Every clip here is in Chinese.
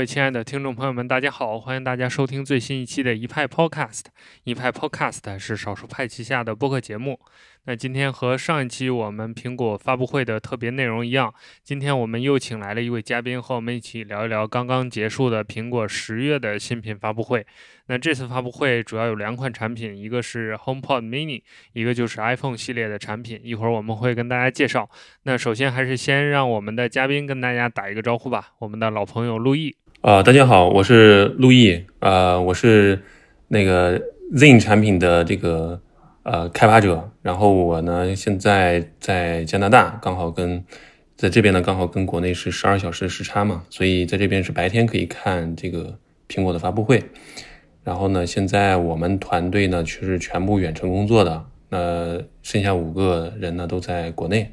各位亲爱的听众朋友们，大家好！欢迎大家收听最新一期的一派 Podcast。一派 Podcast 是少数派旗下的播客节目。那今天和上一期我们苹果发布会的特别内容一样，今天我们又请来了一位嘉宾，和我们一起聊一聊刚刚结束的苹果十月的新品发布会。那这次发布会主要有两款产品，一个是 HomePod Mini，一个就是 iPhone 系列的产品。一会儿我们会跟大家介绍。那首先还是先让我们的嘉宾跟大家打一个招呼吧。我们的老朋友陆毅啊，大家好，我是陆毅啊，我是那个 Zin 产品的这个。呃，开发者，然后我呢，现在在加拿大，刚好跟在这边呢，刚好跟国内是十二小时时差嘛，所以在这边是白天可以看这个苹果的发布会。然后呢，现在我们团队呢，却是全部远程工作的，那剩下五个人呢都在国内，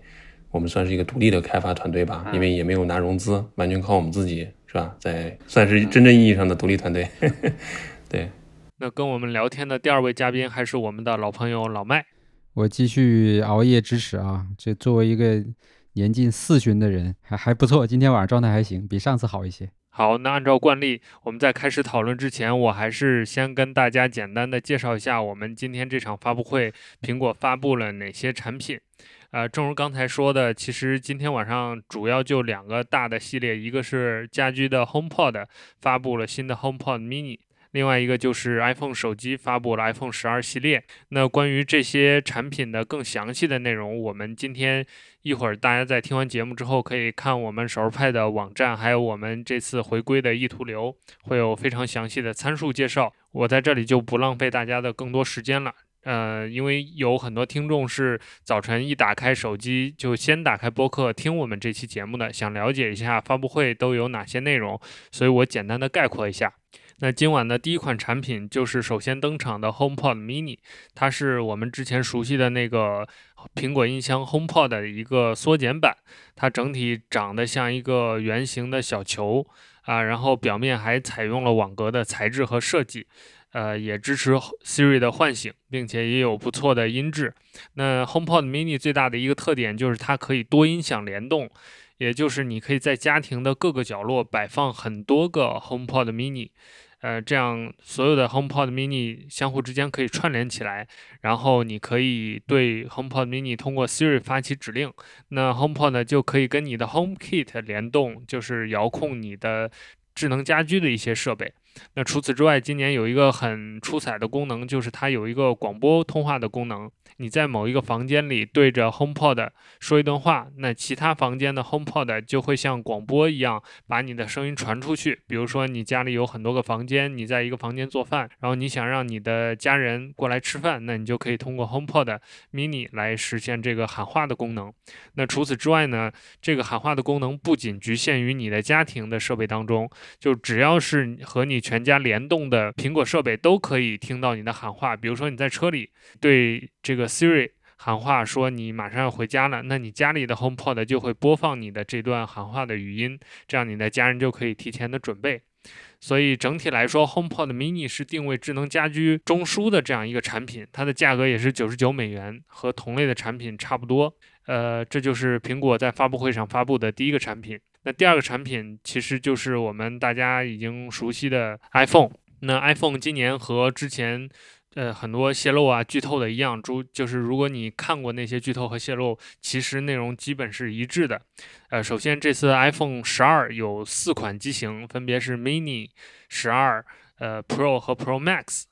我们算是一个独立的开发团队吧，因为也没有拿融资，完全靠我们自己，是吧？在算是真正意义上的独立团队，对。那跟我们聊天的第二位嘉宾还是我们的老朋友老麦，我继续熬夜支持啊！这作为一个年近四旬的人，还还不错，今天晚上状态还行，比上次好一些。好，那按照惯例，我们在开始讨论之前，我还是先跟大家简单的介绍一下我们今天这场发布会，苹果发布了哪些产品。呃，正如刚才说的，其实今天晚上主要就两个大的系列，一个是家居的 HomePod 发布了新的 HomePod Mini。另外一个就是 iPhone 手机发布了 iPhone 十二系列。那关于这些产品的更详细的内容，我们今天一会儿大家在听完节目之后，可以看我们少数派的网站，还有我们这次回归的意图流，会有非常详细的参数介绍。我在这里就不浪费大家的更多时间了。呃，因为有很多听众是早晨一打开手机就先打开播客听我们这期节目的，想了解一下发布会都有哪些内容，所以我简单的概括一下。那今晚的第一款产品就是首先登场的 HomePod Mini，它是我们之前熟悉的那个苹果音箱 HomePod 的一个缩减版。它整体长得像一个圆形的小球啊，然后表面还采用了网格的材质和设计，呃，也支持 Siri 的唤醒，并且也有不错的音质。那 HomePod Mini 最大的一个特点就是它可以多音响联动，也就是你可以在家庭的各个角落摆放很多个 HomePod Mini。呃，这样所有的 HomePod Mini 相互之间可以串联起来，然后你可以对 HomePod Mini 通过 Siri 发起指令，那 HomePod 呢就可以跟你的 HomeKit 联动，就是遥控你的智能家居的一些设备。那除此之外，今年有一个很出彩的功能，就是它有一个广播通话的功能。你在某一个房间里对着 HomePod 说一段话，那其他房间的 HomePod 就会像广播一样把你的声音传出去。比如说，你家里有很多个房间，你在一个房间做饭，然后你想让你的家人过来吃饭，那你就可以通过 HomePod Mini 来实现这个喊话的功能。那除此之外呢，这个喊话的功能不仅局限于你的家庭的设备当中，就只要是和你全家联动的苹果设备都可以听到你的喊话。比如说你在车里对这个 Siri 喊话说你马上要回家了，那你家里的 HomePod 就会播放你的这段喊话的语音，这样你的家人就可以提前的准备。所以整体来说，HomePod Mini 是定位智能家居中枢的这样一个产品，它的价格也是九十九美元，和同类的产品差不多。呃，这就是苹果在发布会上发布的第一个产品。那第二个产品其实就是我们大家已经熟悉的 iPhone。那 iPhone 今年和之前。呃，很多泄露啊、剧透的一样，诸就是如果你看过那些剧透和泄露，其实内容基本是一致的。呃，首先这次 iPhone 十二有四款机型，分别是 Mini、十二、呃 Pro 和 Pro Max。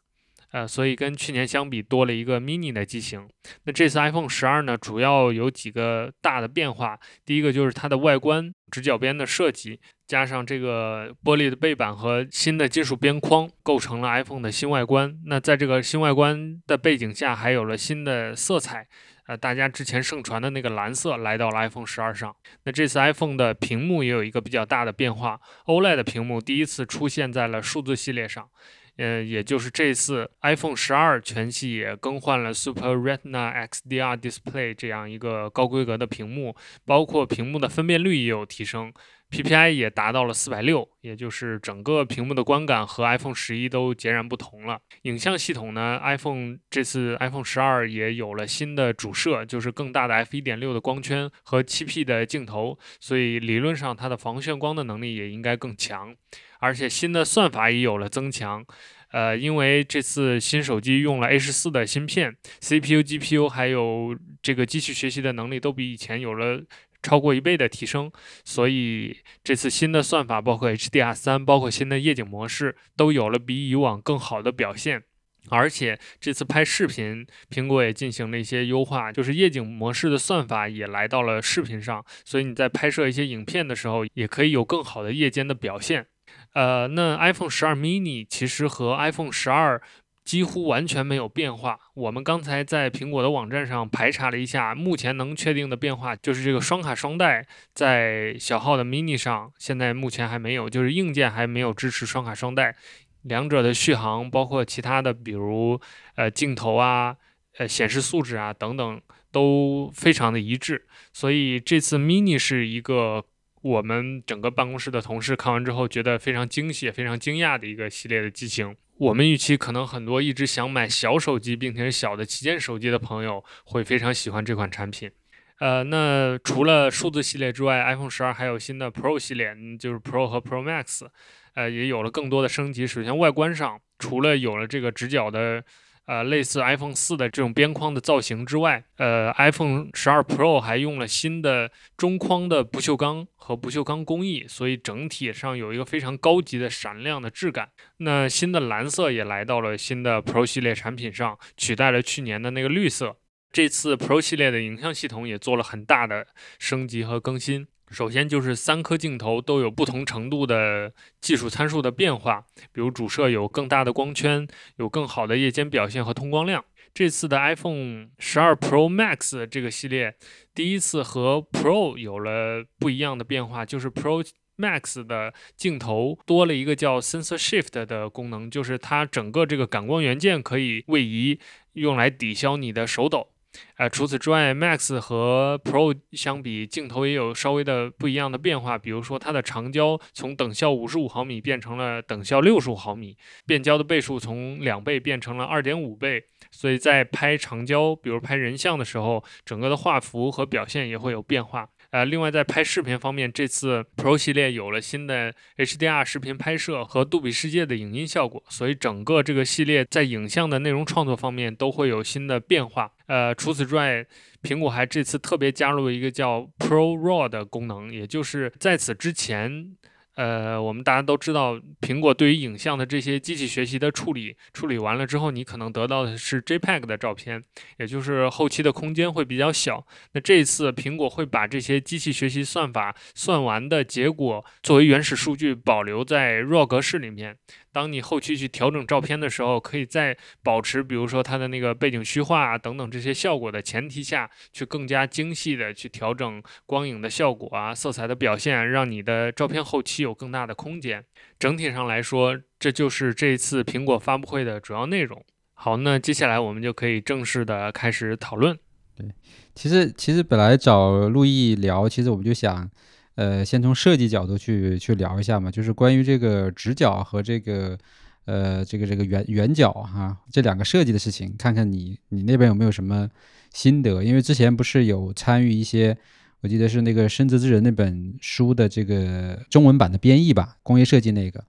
呃，所以跟去年相比多了一个 mini 的机型。那这次 iPhone 十二呢，主要有几个大的变化。第一个就是它的外观直角边的设计，加上这个玻璃的背板和新的金属边框，构成了 iPhone 的新外观。那在这个新外观的背景下，还有了新的色彩。呃，大家之前盛传的那个蓝色来到了 iPhone 十二上。那这次 iPhone 的屏幕也有一个比较大的变化，OLED 的屏幕第一次出现在了数字系列上。嗯，也就是这次 iPhone 十二全系也更换了 Super Retina XDR Display 这样一个高规格的屏幕，包括屏幕的分辨率也有提升，PPI 也达到了四百六，也就是整个屏幕的观感和 iPhone 十一都截然不同了。影像系统呢，iPhone 这次 iPhone 十二也有了新的主摄，就是更大的 f 一点六的光圈和七 P 的镜头，所以理论上它的防眩光的能力也应该更强。而且新的算法也有了增强，呃，因为这次新手机用了 A 十四的芯片，CPU、GPU 还有这个机器学习的能力都比以前有了。超过一倍的提升，所以这次新的算法，包括 HDR 三，包括新的夜景模式，都有了比以往更好的表现。而且这次拍视频，苹果也进行了一些优化，就是夜景模式的算法也来到了视频上，所以你在拍摄一些影片的时候，也可以有更好的夜间的表现。呃，那 iPhone 十二 mini 其实和 iPhone 十二。几乎完全没有变化。我们刚才在苹果的网站上排查了一下，目前能确定的变化就是这个双卡双待在小号的 mini 上，现在目前还没有，就是硬件还没有支持双卡双待。两者的续航，包括其他的，比如呃镜头啊、呃显示素质啊等等，都非常的一致。所以这次 mini 是一个我们整个办公室的同事看完之后觉得非常惊喜、非常惊讶的一个系列的机型。我们预期可能很多一直想买小手机并且是小的旗舰手机的朋友会非常喜欢这款产品。呃，那除了数字系列之外，iPhone 十二还有新的 Pro 系列，就是 Pro 和 Pro Max，呃，也有了更多的升级。首先外观上，除了有了这个直角的。呃，类似 iPhone 四的这种边框的造型之外，呃，iPhone 十二 Pro 还用了新的中框的不锈钢和不锈钢工艺，所以整体上有一个非常高级的闪亮的质感。那新的蓝色也来到了新的 Pro 系列产品上，取代了去年的那个绿色。这次 Pro 系列的影像系统也做了很大的升级和更新。首先就是三颗镜头都有不同程度的技术参数的变化，比如主摄有更大的光圈，有更好的夜间表现和通光量。这次的 iPhone 十二 Pro Max 这个系列第一次和 Pro 有了不一样的变化，就是 Pro Max 的镜头多了一个叫 Sensor Shift 的功能，就是它整个这个感光元件可以位移，用来抵消你的手抖。呃，除此之外，Max 和 Pro 相比，镜头也有稍微的不一样的变化。比如说，它的长焦从等效五十五毫米变成了等效六十五毫米，变焦的倍数从两倍变成了二点五倍。所以在拍长焦，比如拍人像的时候，整个的画幅和表现也会有变化。呃，另外在拍视频方面，这次 Pro 系列有了新的 HDR 视频拍摄和杜比世界的影音效果，所以整个这个系列在影像的内容创作方面都会有新的变化。呃，除此之外，苹果还这次特别加入了一个叫 Pro RAW 的功能，也就是在此之前。呃，我们大家都知道，苹果对于影像的这些机器学习的处理，处理完了之后，你可能得到的是 JPEG 的照片，也就是后期的空间会比较小。那这一次，苹果会把这些机器学习算法算完的结果作为原始数据保留在 RAW 格式里面。当你后期去调整照片的时候，可以在保持，比如说它的那个背景虚化啊等等这些效果的前提下，去更加精细的去调整光影的效果啊、色彩的表现，让你的照片后期有更大的空间。整体上来说，这就是这次苹果发布会的主要内容。好，那接下来我们就可以正式的开始讨论。对，其实其实本来找陆毅聊，其实我们就想。呃，先从设计角度去去聊一下嘛，就是关于这个直角和这个呃这个这个圆圆角哈这两个设计的事情，看看你你那边有没有什么心得？因为之前不是有参与一些，我记得是那个深泽之人那本书的这个中文版的编译吧，工业设计那个，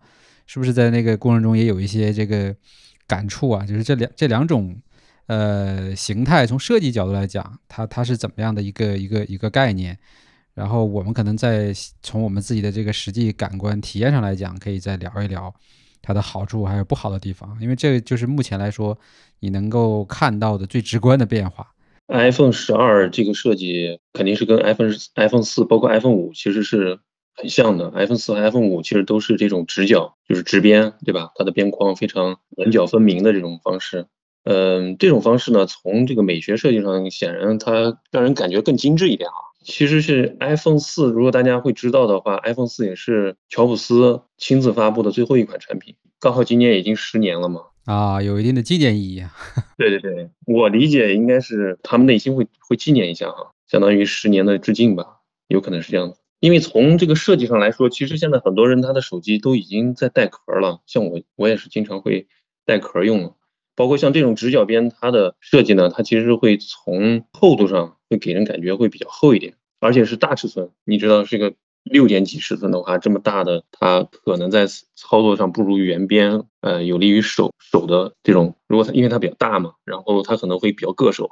是不是在那个过程中也有一些这个感触啊？就是这两这两种呃形态，从设计角度来讲，它它是怎么样的一个一个一个概念？然后我们可能在从我们自己的这个实际感官体验上来讲，可以再聊一聊它的好处还有不好的地方，因为这就是目前来说你能够看到的最直观的变化。iPhone 十二这个设计肯定是跟 iPhone iPhone 四包括 iPhone 五其实是很像的。iPhone 四和 iPhone 五其实都是这种直角，就是直边，对吧？它的边框非常棱角分明的这种方式。嗯，这种方式呢，从这个美学设计上，显然它让人感觉更精致一点啊。其实是 iPhone 四，如果大家会知道的话，iPhone 四也是乔布斯亲自发布的最后一款产品。刚好今年已经十年了嘛，啊，有一定的纪念意义。对对对，我理解应该是他们内心会会纪念一下哈，相当于十年的致敬吧，有可能是这样子。因为从这个设计上来说，其实现在很多人他的手机都已经在带壳了，像我我也是经常会带壳用。包括像这种直角边，它的设计呢，它其实会从厚度上会给人感觉会比较厚一点，而且是大尺寸。你知道，这个六点几尺寸的话，这么大的，它可能在操作上不如圆边，呃，有利于手手的这种。如果它因为它比较大嘛，然后它可能会比较硌手，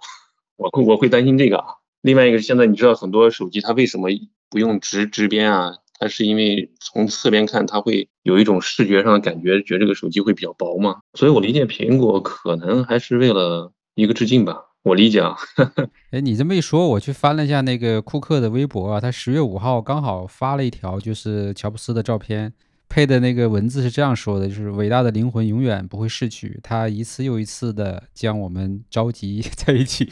我会我会担心这个啊。另外一个是现在你知道很多手机它为什么不用直直边啊？它是因为从侧边看，它会有一种视觉上的感觉，觉得这个手机会比较薄嘛，所以我理解苹果可能还是为了一个致敬吧，我理解啊。哎，你这么一说，我去翻了一下那个库克的微博啊，他十月五号刚好发了一条，就是乔布斯的照片。配的那个文字是这样说的：，就是伟大的灵魂永远不会逝去，他一次又一次的将我们召集 在一起。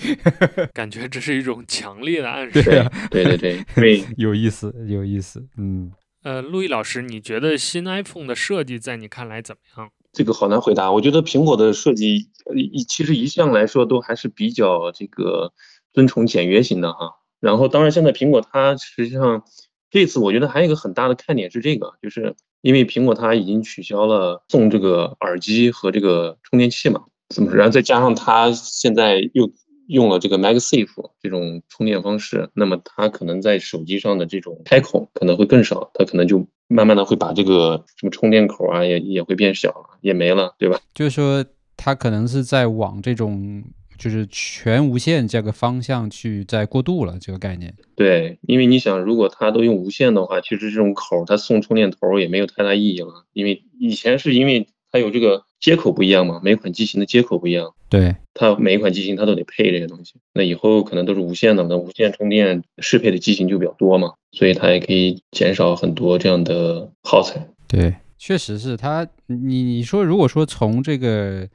感觉这是一种强烈的暗示。对啊，对对对 对，有意思，有意思。嗯，呃，陆毅老师，你觉得新 iPhone 的设计在你看来怎么样？这个好难回答。我觉得苹果的设计，一其实一向来说都还是比较这个尊崇简约型的哈。然后，当然现在苹果它实际上这次我觉得还有一个很大的看点是这个，就是。因为苹果它已经取消了送这个耳机和这个充电器嘛，怎么然后再加上它现在又用了这个 MagSafe 这种充电方式，那么它可能在手机上的这种开孔可能会更少，它可能就慢慢的会把这个什么充电口啊也也会变小了，也没了，对吧？就是说它可能是在往这种。就是全无线这个方向去在过渡了，这个概念。对，因为你想，如果它都用无线的话，其实这种口它送充电头也没有太大意义了。因为以前是因为它有这个接口不一样嘛，每款机型的接口不一样。对，它每一款机型它都得配这些东西。那以后可能都是无线的，那无线充电适配的机型就比较多嘛，所以它也可以减少很多这样的耗材。对，确实是它。你你说，如果说从这个。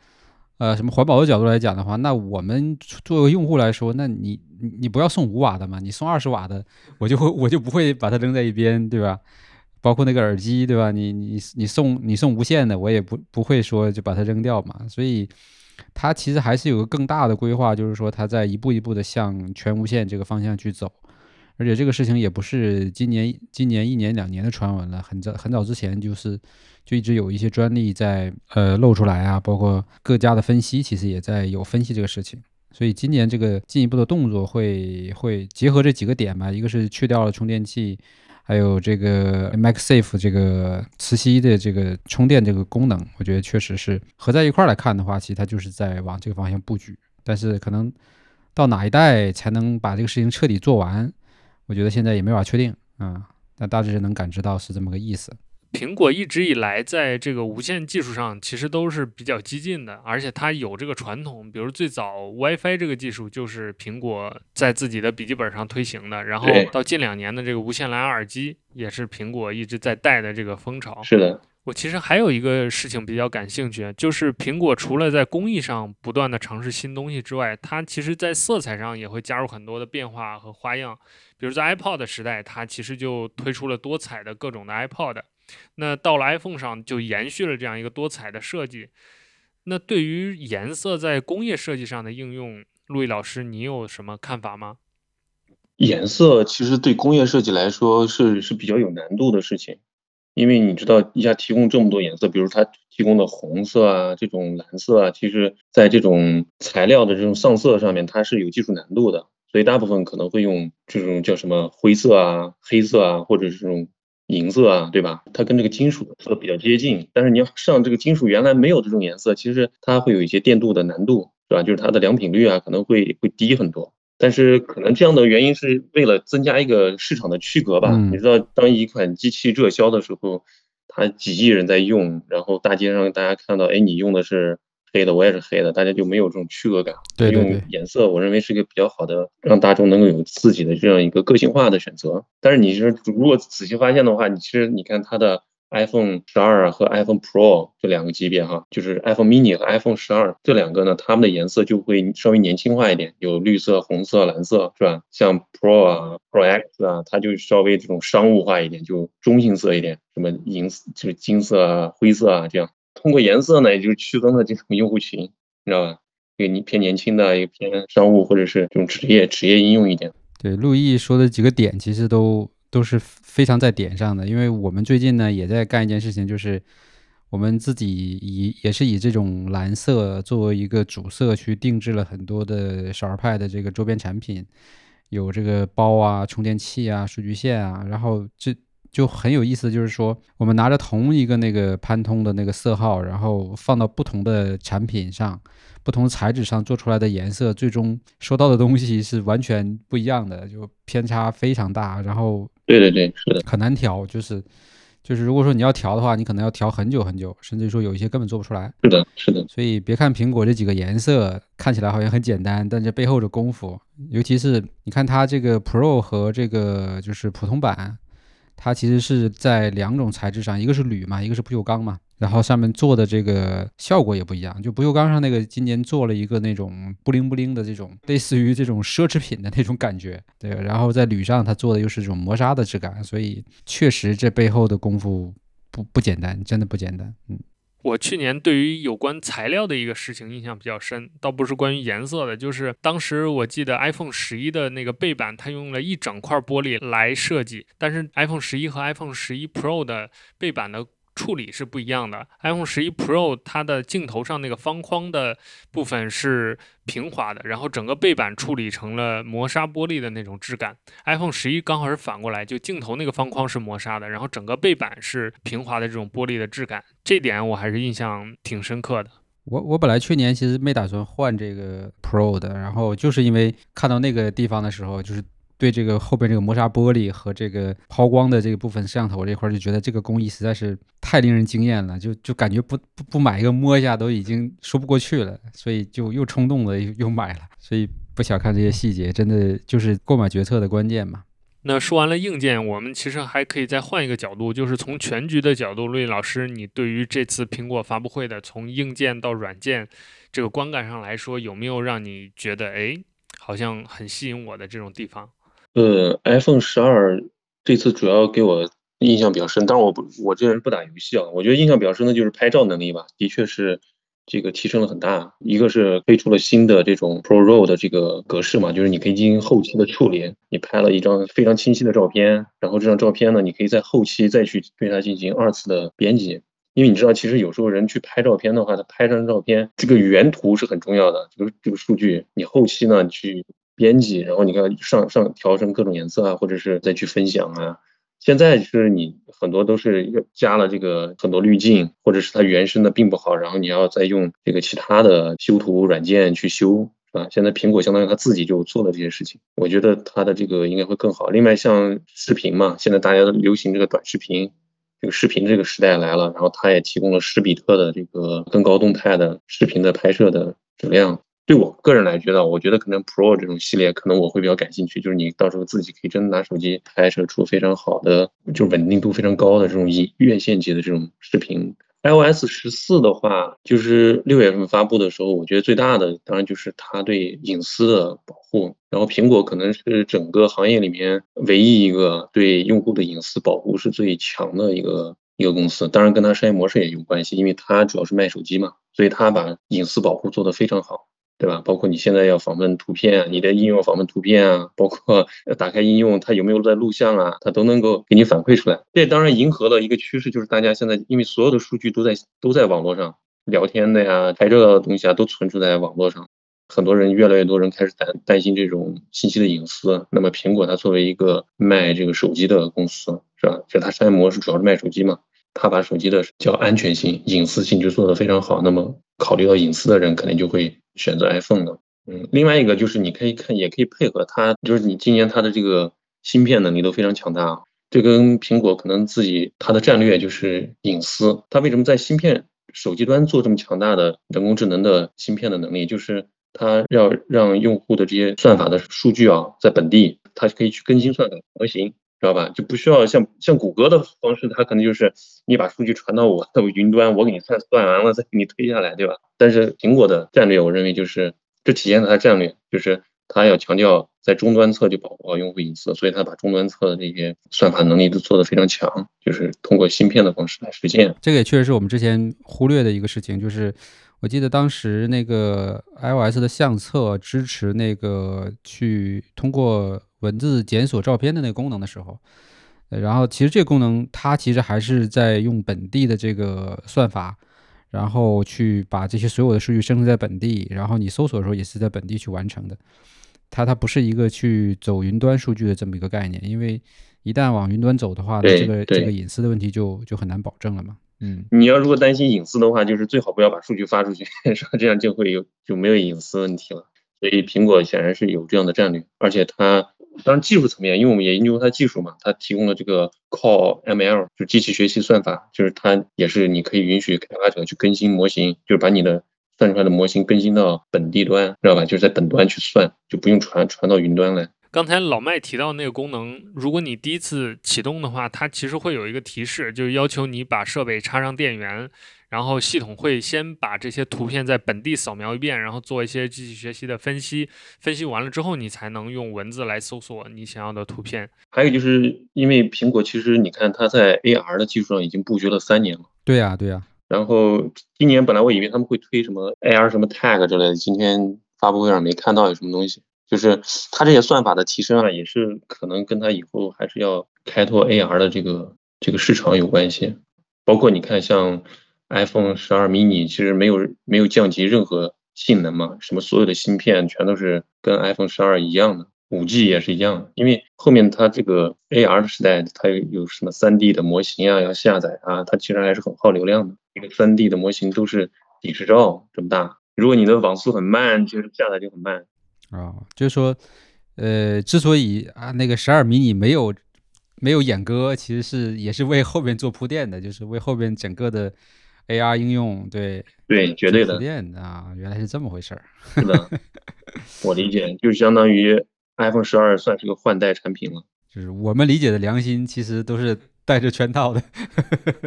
呃，什么环保的角度来讲的话，那我们作为用户来说，那你你不要送五瓦的嘛，你送二十瓦的，我就会我就不会把它扔在一边，对吧？包括那个耳机，对吧？你你你送你送无线的，我也不不会说就把它扔掉嘛。所以它其实还是有个更大的规划，就是说它在一步一步的向全无线这个方向去走。而且这个事情也不是今年今年一年两年的传闻了，很早很早之前就是就一直有一些专利在呃露出来啊，包括各家的分析其实也在有分析这个事情。所以今年这个进一步的动作会会结合这几个点吧，一个是去掉了充电器，还有这个 MagSafe 这个磁吸的这个充电这个功能，我觉得确实是合在一块来看的话，其实它就是在往这个方向布局。但是可能到哪一代才能把这个事情彻底做完？我觉得现在也没法确定啊，但大致能感知到是这么个意思。苹果一直以来在这个无线技术上其实都是比较激进的，而且它有这个传统，比如最早 WiFi 这个技术就是苹果在自己的笔记本上推行的，然后到近两年的这个无线蓝牙耳机也是苹果一直在带的这个风潮。是的。我其实还有一个事情比较感兴趣，就是苹果除了在工艺上不断的尝试新东西之外，它其实在色彩上也会加入很多的变化和花样。比如在 iPod 时代，它其实就推出了多彩的各种的 iPod。那到了 iPhone 上，就延续了这样一个多彩的设计。那对于颜色在工业设计上的应用，陆毅老师，你有什么看法吗？颜色其实对工业设计来说是是比较有难度的事情。因为你知道一下提供这么多颜色，比如它提供的红色啊，这种蓝色啊，其实在这种材料的这种上色上面，它是有技术难度的，所以大部分可能会用这种叫什么灰色啊、黑色啊，或者是这种银色啊，对吧？它跟这个金属色比较接近，但是你要上这个金属原来没有这种颜色，其实它会有一些电镀的难度，是吧？就是它的良品率啊可能会会低很多。但是可能这样的原因是为了增加一个市场的区隔吧？你知道，当一款机器热销的时候，它几亿人在用，然后大街上大家看到，哎，你用的是黑的，我也是黑的，大家就没有这种区隔感。对对对。用颜色，我认为是一个比较好的，让大众能够有自己的这样一个个性化的选择。但是你是如果仔细发现的话，你其实你看它的。iPhone 十二和 iPhone Pro 这两个级别哈，就是 iPhone mini 和 iPhone 十二这两个呢，它们的颜色就会稍微年轻化一点，有绿色、红色、蓝色，是吧？像 Pro 啊、Pro X 啊，它就稍微这种商务化一点，就中性色一点，什么银就是金色啊、灰色啊这样。通过颜色呢，也就区分了这种用户群，你知道吧？一个你偏年轻的，一个偏商务或者是这种职业职业应用一点。对，陆毅说的几个点其实都。都是非常在点上的。因为我们最近呢也在干一件事情，就是我们自己以也是以这种蓝色作为一个主色去定制了很多的少儿派的这个周边产品，有这个包啊、充电器啊、数据线啊，然后这。就很有意思，就是说，我们拿着同一个那个潘通的那个色号，然后放到不同的产品上、不同材质上做出来的颜色，最终收到的东西是完全不一样的，就偏差非常大。然后，对对对，是的，很难调，就是就是，如果说你要调的话，你可能要调很久很久，甚至说有一些根本做不出来。是的，是的。所以别看苹果这几个颜色看起来好像很简单，但这背后的功夫，尤其是你看它这个 Pro 和这个就是普通版。它其实是在两种材质上，一个是铝嘛，一个是不锈钢嘛，然后上面做的这个效果也不一样。就不锈钢上那个今年做了一个那种布灵布灵的这种，类似于这种奢侈品的那种感觉，对。然后在铝上它做的又是这种磨砂的质感，所以确实这背后的功夫不不简单，真的不简单，嗯。我去年对于有关材料的一个事情印象比较深，倒不是关于颜色的，就是当时我记得 iPhone 十一的那个背板，它用了一整块玻璃来设计，但是 iPhone 十一和 iPhone 十一 Pro 的背板的。处理是不一样的。iPhone 十一 Pro 它的镜头上那个方框的部分是平滑的，然后整个背板处理成了磨砂玻璃的那种质感。iPhone 十一刚好是反过来，就镜头那个方框是磨砂的，然后整个背板是平滑的这种玻璃的质感。这点我还是印象挺深刻的。我我本来去年其实没打算换这个 Pro 的，然后就是因为看到那个地方的时候，就是。对这个后边这个磨砂玻璃和这个抛光的这个部分摄像头这块，就觉得这个工艺实在是太令人惊艳了，就就感觉不不不买一个摸一下都已经说不过去了，所以就又冲动的又又买了。所以不小看这些细节，真的就是购买决策的关键嘛。那说完了硬件，我们其实还可以再换一个角度，就是从全局的角度，陆毅老师，你对于这次苹果发布会的从硬件到软件这个观感上来说，有没有让你觉得哎，好像很吸引我的这种地方？呃，iPhone 十二这次主要给我印象比较深，当然我不，我这人不打游戏啊，我觉得印象比较深的就是拍照能力吧，的确是这个提升了很大。一个是推出了新的这种 Pro RAW 的这个格式嘛，就是你可以进行后期的处理，你拍了一张非常清晰的照片，然后这张照片呢，你可以在后期再去对它进行二次的编辑，因为你知道，其实有时候人去拍照片的话，他拍张照片，这个原图是很重要的，这个这个数据，你后期呢去。编辑，然后你看上上调成各种颜色啊，或者是再去分享啊。现在是你很多都是加了这个很多滤镜，或者是它原生的并不好，然后你要再用这个其他的修图软件去修，是吧？现在苹果相当于它自己就做了这些事情，我觉得它的这个应该会更好。另外像视频嘛，现在大家都流行这个短视频，这个视频这个时代来了，然后它也提供了十比特的这个更高动态的视频的拍摄的质量。对我个人来觉得，我觉得可能 Pro 这种系列可能我会比较感兴趣，就是你到时候自己可以真的拿手机拍摄出非常好的，就稳定度非常高的这种影院线级的这种视频。iOS 十四的话，就是六月份发布的时候，我觉得最大的当然就是它对隐私的保护。然后苹果可能是整个行业里面唯一一个对用户的隐私保护是最强的一个一个公司。当然跟它商业模式也有关系，因为它主要是卖手机嘛，所以它把隐私保护做得非常好。对吧？包括你现在要访问图片，你的应用访问图片啊，包括打开应用它有没有在录像啊，它都能够给你反馈出来。这当然迎合了一个趋势，就是大家现在因为所有的数据都在都在网络上，聊天的呀、拍照的东西啊都存储在网络上，很多人越来越多人开始担担心这种信息的隐私。那么苹果它作为一个卖这个手机的公司，是吧？就它商业模式主要是卖手机嘛。它把手机的叫安全性、隐私性就做得非常好，那么考虑到隐私的人肯定就会选择 iPhone 的。嗯，另外一个就是你可以看，也可以配合它，就是你今年它的这个芯片能力都非常强大啊。这跟苹果可能自己它的战略就是隐私。它为什么在芯片手机端做这么强大的人工智能的芯片的能力？就是它要让用户的这些算法的数据啊，在本地它可以去更新算法模型。知道吧？就不需要像像谷歌的方式，它可能就是你把数据传到我的云端，我给你算算完了再给你推下来，对吧？但是苹果的战略，我认为就是这体现了它战略，就是它要强调在终端侧就保护好用户隐私，所以它把终端侧的这些算法能力都做得非常强，就是通过芯片的方式来实现。这个也确实是我们之前忽略的一个事情，就是我记得当时那个 iOS 的相册支持那个去通过。文字检索照片的那个功能的时候，呃然后其实这个功能它其实还是在用本地的这个算法，然后去把这些所有的数据生成在本地，然后你搜索的时候也是在本地去完成的。它它不是一个去走云端数据的这么一个概念，因为一旦往云端走的话，那这个这个隐私的问题就就很难保证了嘛。嗯，你要如果担心隐私的话，就是最好不要把数据发出去，是吧？这样就会有就没有隐私问题了。所以苹果显然是有这样的战略，而且它当然技术层面，因为我们也研究它技术嘛，它提供了这个 Call ML，就机器学习算法，就是它也是你可以允许开发者去更新模型，就是把你的算出来的模型更新到本地端，知道吧？就是在本端去算，就不用传传到云端来。刚才老麦提到那个功能，如果你第一次启动的话，它其实会有一个提示，就是要求你把设备插上电源，然后系统会先把这些图片在本地扫描一遍，然后做一些机器学习的分析，分析完了之后，你才能用文字来搜索你想要的图片。还有就是因为苹果其实你看它在 AR 的技术上已经布局了三年了。对呀、对呀、然后今年本来我以为他们会推什么 AR 什么 tag 之类的，今天发布会上没看到有什么东西。就是它这些算法的提升啊，也是可能跟它以后还是要开拓 AR 的这个这个市场有关系。包括你看，像 iPhone 十二 mini 其实没有没有降级任何性能嘛，什么所有的芯片全都是跟 iPhone 十二一样的，五 G 也是一样的。因为后面它这个 AR 的时代，它有什么 3D 的模型啊要下载啊，它其实还是很耗流量的。一个 3D 的模型都是几十兆这么大，如果你的网速很慢，其实下载就很慢。啊、就是说，呃，之所以啊那个十二 mini 没有没有演歌，其实是也是为后边做铺垫的，就是为后边整个的 AR 应用对对，绝对的啊，原来是这么回事儿。是的，我理解，就相当于 iPhone 十二算是个换代产品了。就是我们理解的良心，其实都是带着圈套的。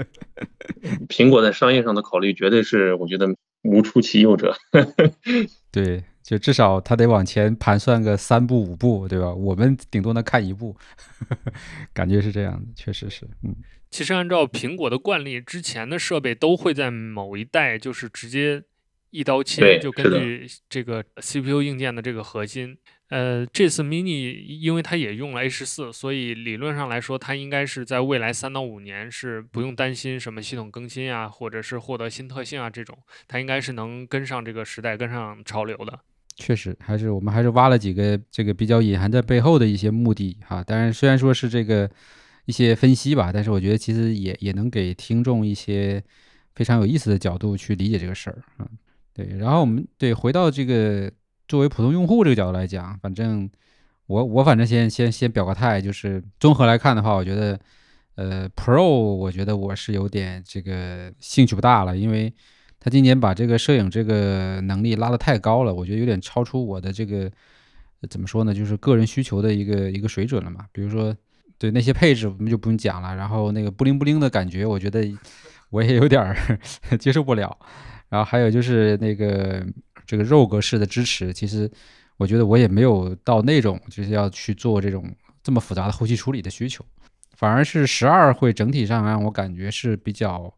苹果在商业上的考虑，绝对是我觉得无出其右者。对，就至少他得往前盘算个三步五步，对吧？我们顶多能看一步，感觉是这样的，确实是，嗯，其实按照苹果的惯例，之前的设备都会在某一代就是直接一刀切，就根据这个 CPU 硬件的这个核心。呃，这次 mini 因为它也用了 A 十四，所以理论上来说，它应该是在未来三到五年是不用担心什么系统更新啊，或者是获得新特性啊这种，它应该是能跟上这个时代、跟上潮流的。确实还是我们还是挖了几个这个比较隐含在背后的一些目的哈。当然，虽然说是这个一些分析吧，但是我觉得其实也也能给听众一些非常有意思的角度去理解这个事儿啊。对，然后我们对回到这个作为普通用户这个角度来讲，反正我我反正先先先表个态，就是综合来看的话，我觉得呃 Pro 我觉得我是有点这个兴趣不大了，因为他今年把这个摄影这个能力拉得太高了，我觉得有点超出我的这个怎么说呢，就是个人需求的一个一个水准了嘛。比如说对那些配置我们就不用讲了，然后那个布灵布灵的感觉，我觉得我也有点儿 接受不了。然后还有就是那个这个肉格式的支持，其实我觉得我也没有到那种就是要去做这种这么复杂的后期处理的需求，反而是十二会整体上让我感觉是比较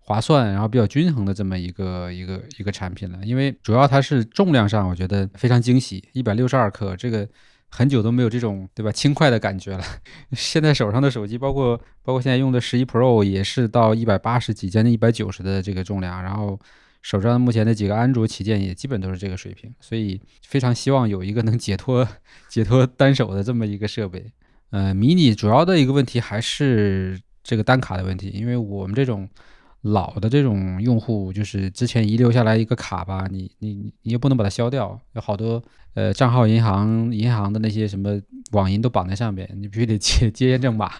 划算，然后比较均衡的这么一个一个一个产品了。因为主要它是重量上，我觉得非常惊喜，一百六十二克，这个很久都没有这种对吧轻快的感觉了。现在手上的手机，包括包括现在用的十一 Pro 也是到一百八十几，将近一百九十的这个重量，然后。手上目前的几个安卓旗舰也基本都是这个水平，所以非常希望有一个能解脱解脱单手的这么一个设备。呃，迷你主要的一个问题还是这个单卡的问题，因为我们这种老的这种用户，就是之前遗留下来一个卡吧，你你你又不能把它消掉，有好多呃账号、银行银行的那些什么网银都绑在上面，你必须得接接验证码，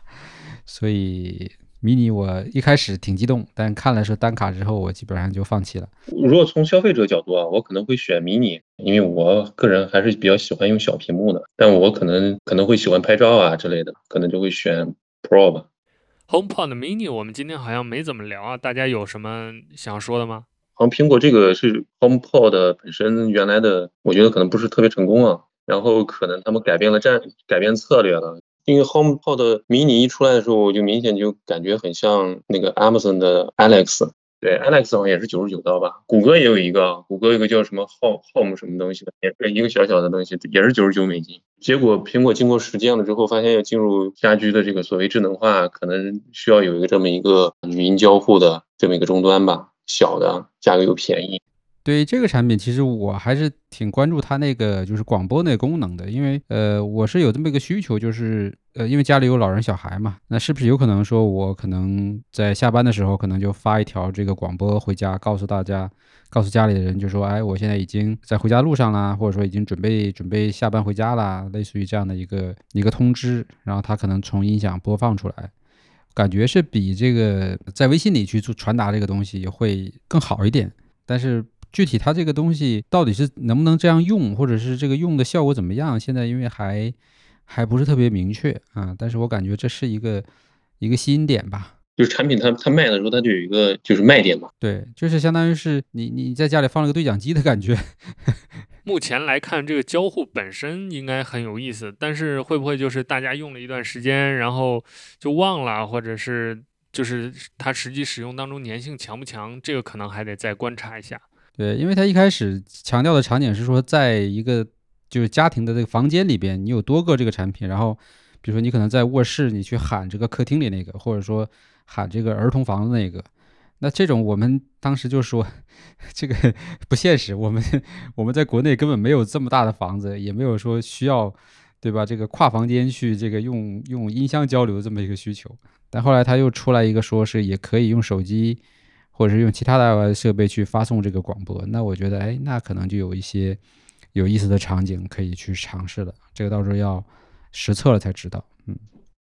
所以。迷你我一开始挺激动，但看了是单卡之后，我基本上就放弃了。如果从消费者角度啊，我可能会选迷你，因为我个人还是比较喜欢用小屏幕的，但我可能可能会喜欢拍照啊之类的，可能就会选 Pro 吧。HomePod Mini 我们今天好像没怎么聊啊，大家有什么想说的吗？好像苹果这个是 HomePod 本身原来的，我觉得可能不是特别成功啊，然后可能他们改变了战改变策略了。因为 HomePod mini 一出来的时候，我就明显就感觉很像那个 Amazon 的 Alex，对，Alex 好像也是九十九刀吧。谷歌也有一个，谷歌有一个叫什么 Home Home 什么东西的，也是一个小小的东西，也是九十九美金。结果苹果经过实践了之后，发现要进入家居的这个所谓智能化，可能需要有一个这么一个语音交互的这么一个终端吧，小的，价格又便宜。对于这个产品，其实我还是挺关注它那个就是广播那个功能的，因为呃，我是有这么一个需求，就是呃，因为家里有老人小孩嘛，那是不是有可能说我可能在下班的时候，可能就发一条这个广播回家，告诉大家，告诉家里的人，就说，哎，我现在已经在回家路上啦，或者说已经准备准备下班回家啦，类似于这样的一个一个通知，然后他可能从音响播放出来，感觉是比这个在微信里去做传达这个东西会更好一点，但是。具体它这个东西到底是能不能这样用，或者是这个用的效果怎么样？现在因为还还不是特别明确啊，但是我感觉这是一个一个吸引点吧。就是产品它它卖的时候，它就有一个就是卖点嘛。对，就是相当于是你你在家里放了个对讲机的感觉。目前来看，这个交互本身应该很有意思，但是会不会就是大家用了一段时间，然后就忘了，或者是就是它实际使用当中粘性强不强？这个可能还得再观察一下。对，因为他一开始强调的场景是说，在一个就是家庭的这个房间里边，你有多个这个产品，然后比如说你可能在卧室，你去喊这个客厅里那个，或者说喊这个儿童房的那个，那这种我们当时就说 这个不现实，我们我们在国内根本没有这么大的房子，也没有说需要对吧？这个跨房间去这个用用音箱交流这么一个需求。但后来他又出来一个说是也可以用手机。或者是用其他的设备去发送这个广播，那我觉得，哎，那可能就有一些有意思的场景可以去尝试了。这个到时候要实测了才知道。嗯，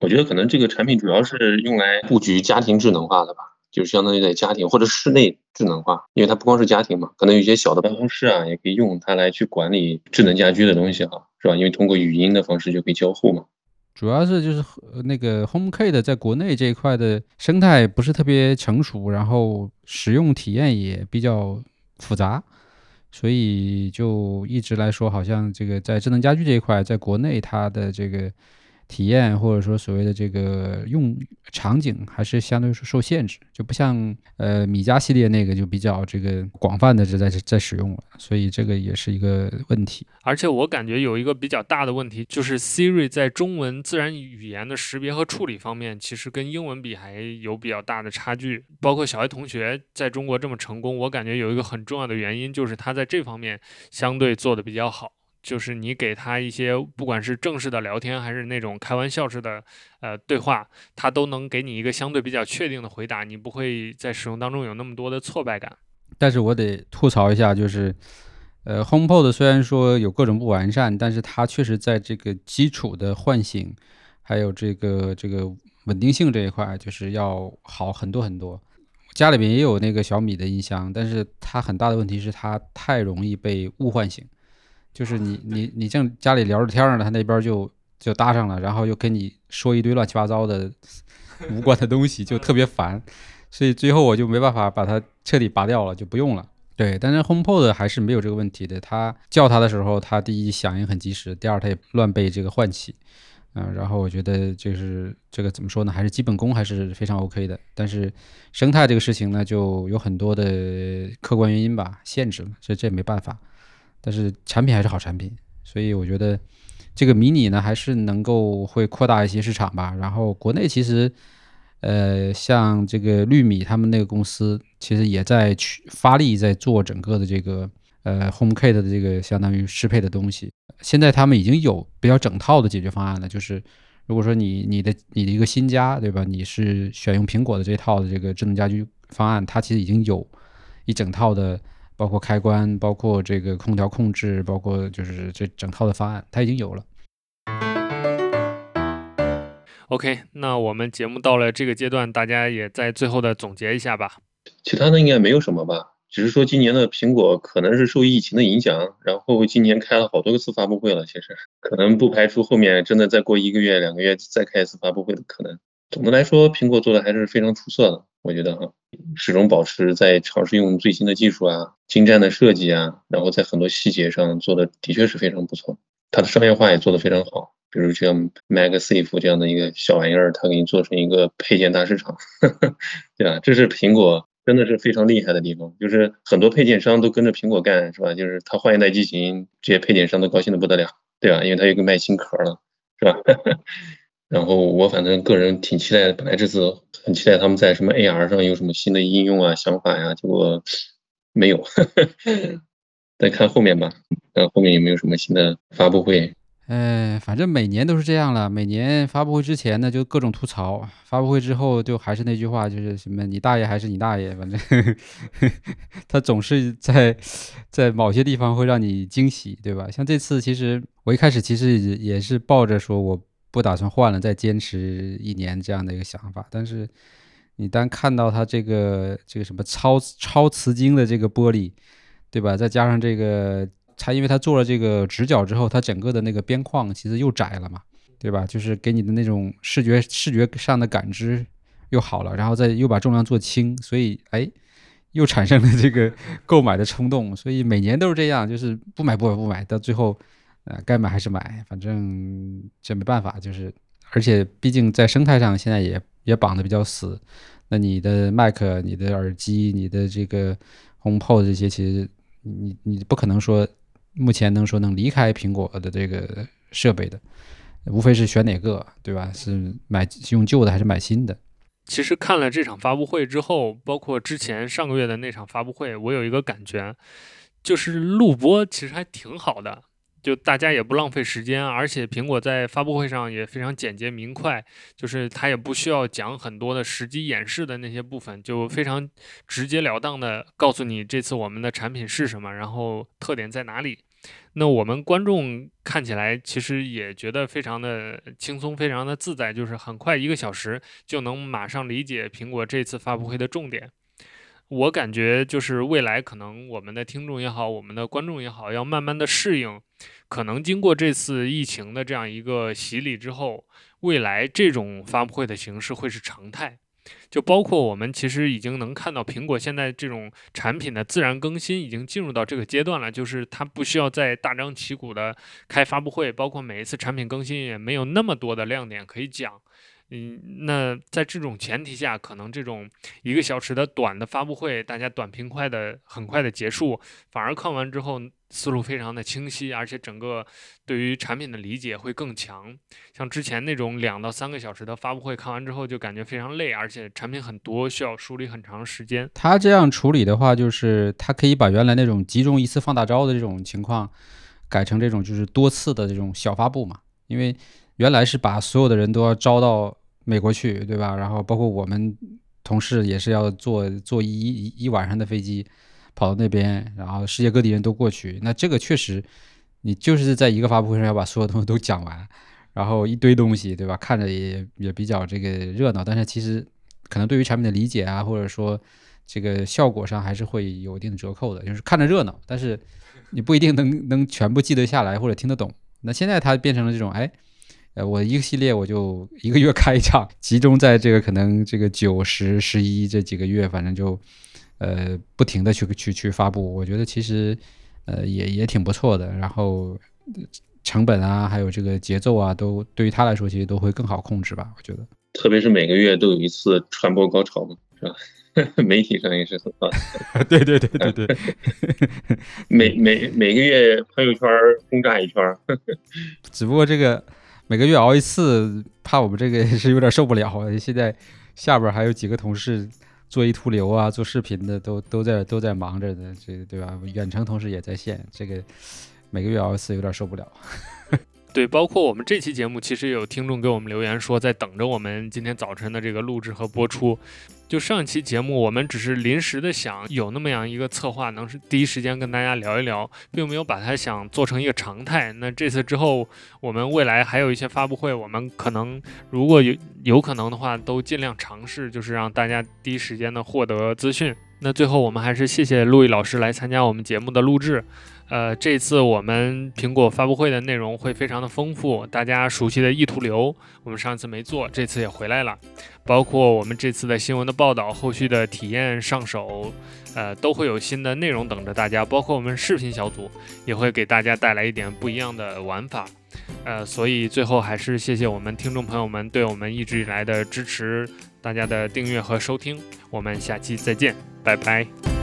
我觉得可能这个产品主要是用来布局家庭智能化的吧，就相当于在家庭或者室内智能化，因为它不光是家庭嘛，可能有些小的办公室啊，也可以用它来去管理智能家居的东西哈，是吧？因为通过语音的方式就可以交互嘛。主要是就是那个 HomeKit 在国内这一块的生态不是特别成熟，然后使用体验也比较复杂，所以就一直来说，好像这个在智能家居这一块，在国内它的这个。体验或者说所谓的这个用场景还是相对来说受限制，就不像呃米家系列那个就比较这个广泛的在在使用了，所以这个也是一个问题。而且我感觉有一个比较大的问题，就是 Siri 在中文自然语言的识别和处理方面，其实跟英文比还有比较大的差距。包括小爱同学在中国这么成功，我感觉有一个很重要的原因就是他在这方面相对做的比较好。就是你给他一些，不管是正式的聊天，还是那种开玩笑式的呃对话，他都能给你一个相对比较确定的回答，你不会在使用当中有那么多的挫败感。但是我得吐槽一下，就是呃，HomePod 虽然说有各种不完善，但是它确实在这个基础的唤醒，还有这个这个稳定性这一块，就是要好很多很多。家里面也有那个小米的音箱，但是它很大的问题是它太容易被误唤醒。就是你你你正家里聊着天呢，他那边就就搭上了，然后又跟你说一堆乱七八糟的无关的东西，就特别烦，所以最后我就没办法把它彻底拔掉了，就不用了。对，但是 HomePod 还是没有这个问题的，它叫它的时候，它第一响应很及时，第二它也乱被这个唤起，嗯，然后我觉得就是这个怎么说呢，还是基本功还是非常 OK 的。但是生态这个事情呢，就有很多的客观原因吧，限制了，这这没办法。但是产品还是好产品，所以我觉得这个迷你呢还是能够会扩大一些市场吧。然后国内其实，呃，像这个绿米他们那个公司，其实也在去发力在做整个的这个呃 HomeKit 的这个相当于适配的东西。现在他们已经有比较整套的解决方案了，就是如果说你你的你的一个新家对吧，你是选用苹果的这套的这个智能家居方案，它其实已经有一整套的。包括开关，包括这个空调控制，包括就是这整套的方案，它已经有了。OK，那我们节目到了这个阶段，大家也在最后的总结一下吧。其他的应该没有什么吧，只是说今年的苹果可能是受疫情的影响，然后今年开了好多次发布会了，其实可能不排除后面真的再过一个月、两个月再开一次发布会的可能。总的来说，苹果做的还是非常出色的，我觉得哈。始终保持在尝试用最新的技术啊、精湛的设计啊，然后在很多细节上做的的确是非常不错。它的商业化也做得非常好，比如像 MagSafe 这样的一个小玩意儿，它给你做成一个配件大市场，对吧？这是苹果真的是非常厉害的地方，就是很多配件商都跟着苹果干，是吧？就是他换一代机型，这些配件商都高兴的不得了，对吧？因为他又个卖新壳了，是吧？然后我反正个人挺期待，本来这次很期待他们在什么 AR 上有什么新的应用啊、想法呀，结果没有，再看后面吧，看后面有没有什么新的发布会。呃，反正每年都是这样了。每年发布会之前呢，就各种吐槽；发布会之后，就还是那句话，就是什么“你大爷还是你大爷”。反正 他总是在在某些地方会让你惊喜，对吧？像这次，其实我一开始其实也是抱着说我不打算换了，再坚持一年这样的一个想法。但是你当看到它这个这个什么超超瓷晶的这个玻璃，对吧？再加上这个。它因为它做了这个直角之后，它整个的那个边框其实又窄了嘛，对吧？就是给你的那种视觉视觉上的感知又好了，然后再又把重量做轻，所以哎，又产生了这个购买的冲动。所以每年都是这样，就是不买不买不买，到最后呃该买还是买，反正这没办法，就是而且毕竟在生态上现在也也绑的比较死，那你的麦克、你的耳机、你的这个 HomePod 这些，其实你你不可能说。目前能说能离开苹果的这个设备的，无非是选哪个，对吧？是买用旧的还是买新的？其实看了这场发布会之后，包括之前上个月的那场发布会，我有一个感觉，就是录播其实还挺好的。就大家也不浪费时间，而且苹果在发布会上也非常简洁明快，就是它也不需要讲很多的实际演示的那些部分，就非常直截了当的告诉你这次我们的产品是什么，然后特点在哪里。那我们观众看起来其实也觉得非常的轻松，非常的自在，就是很快一个小时就能马上理解苹果这次发布会的重点。我感觉就是未来可能我们的听众也好，我们的观众也好，要慢慢的适应，可能经过这次疫情的这样一个洗礼之后，未来这种发布会的形式会是常态。就包括我们其实已经能看到苹果现在这种产品的自然更新已经进入到这个阶段了，就是它不需要再大张旗鼓的开发布会，包括每一次产品更新也没有那么多的亮点可以讲。嗯，那在这种前提下，可能这种一个小时的短的发布会，大家短平快的很快的结束，反而看完之后思路非常的清晰，而且整个对于产品的理解会更强。像之前那种两到三个小时的发布会，看完之后就感觉非常累，而且产品很多，需要梳理很长时间。他这样处理的话，就是他可以把原来那种集中一次放大招的这种情况，改成这种就是多次的这种小发布嘛，因为原来是把所有的人都要招到。美国去，对吧？然后包括我们同事也是要坐坐一一一晚上的飞机跑到那边，然后世界各地人都过去。那这个确实，你就是在一个发布会上要把所有东西都讲完，然后一堆东西，对吧？看着也也比较这个热闹，但是其实可能对于产品的理解啊，或者说这个效果上还是会有一定的折扣的。就是看着热闹，但是你不一定能能全部记得下来或者听得懂。那现在它变成了这种，哎。呃，我一个系列我就一个月开一场，集中在这个可能这个九十十一这几个月，反正就呃不停的去去去发布，我觉得其实呃也也挺不错的。然后成本啊，还有这个节奏啊，都对于他来说其实都会更好控制吧，我觉得。特别是每个月都有一次传播高潮嘛，是吧？媒体上也是很棒。对对对对对，每每每个月朋友圈轰炸一圈。只不过这个。每个月熬一次，怕我们这个 是有点受不了。现在下边还有几个同事做一图流啊，做视频的都都在都在忙着呢，这对吧？远程同事也在线，这个每个月熬一次有点受不了。对，包括我们这期节目，其实也有听众给我们留言说，在等着我们今天早晨的这个录制和播出。就上一期节目，我们只是临时的想有那么样一个策划，能是第一时间跟大家聊一聊，并没有把它想做成一个常态。那这次之后，我们未来还有一些发布会，我们可能如果有有可能的话，都尽量尝试，就是让大家第一时间的获得资讯。那最后，我们还是谢谢陆毅老师来参加我们节目的录制。呃，这次我们苹果发布会的内容会非常的丰富，大家熟悉的意图流，我们上次没做，这次也回来了，包括我们这次的新闻的报道，后续的体验上手，呃，都会有新的内容等着大家，包括我们视频小组也会给大家带来一点不一样的玩法。呃，所以最后还是谢谢我们听众朋友们对我们一直以来的支持，大家的订阅和收听，我们下期再见，拜拜。